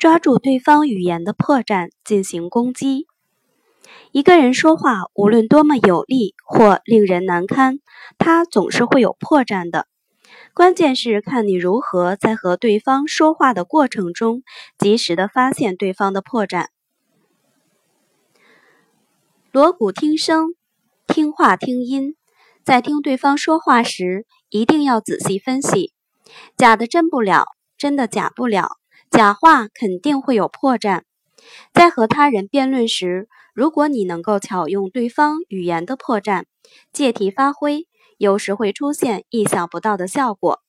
抓住对方语言的破绽进行攻击。一个人说话无论多么有力或令人难堪，他总是会有破绽的。关键是看你如何在和对方说话的过程中，及时的发现对方的破绽。锣鼓听声，听话听音，在听对方说话时，一定要仔细分析。假的真不了，真的假不了。假话肯定会有破绽。在和他人辩论时，如果你能够巧用对方语言的破绽，借题发挥，有时会出现意想不到的效果。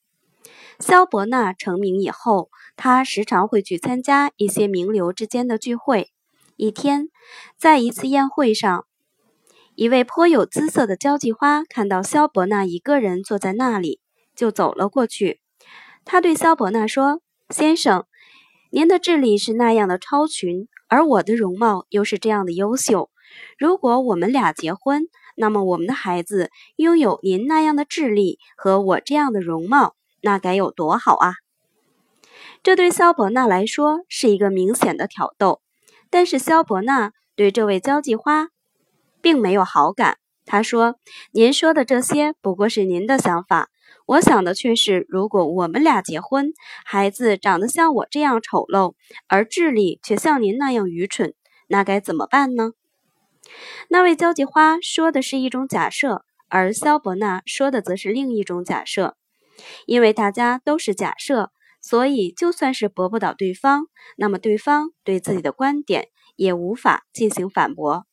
萧伯纳成名以后，他时常会去参加一些名流之间的聚会。一天，在一次宴会上，一位颇有姿色的交际花看到萧伯纳一个人坐在那里，就走了过去。他对萧伯纳说：“先生。”您的智力是那样的超群，而我的容貌又是这样的优秀。如果我们俩结婚，那么我们的孩子拥有您那样的智力和我这样的容貌，那该有多好啊！这对肖伯纳来说是一个明显的挑逗，但是肖伯纳对这位交际花并没有好感。他说：“您说的这些不过是您的想法。”我想的却是，如果我们俩结婚，孩子长得像我这样丑陋，而智力却像您那样愚蠢，那该怎么办呢？那位交际花说的是一种假设，而肖伯纳说的则是另一种假设。因为大家都是假设，所以就算是驳不倒对方，那么对方对自己的观点也无法进行反驳。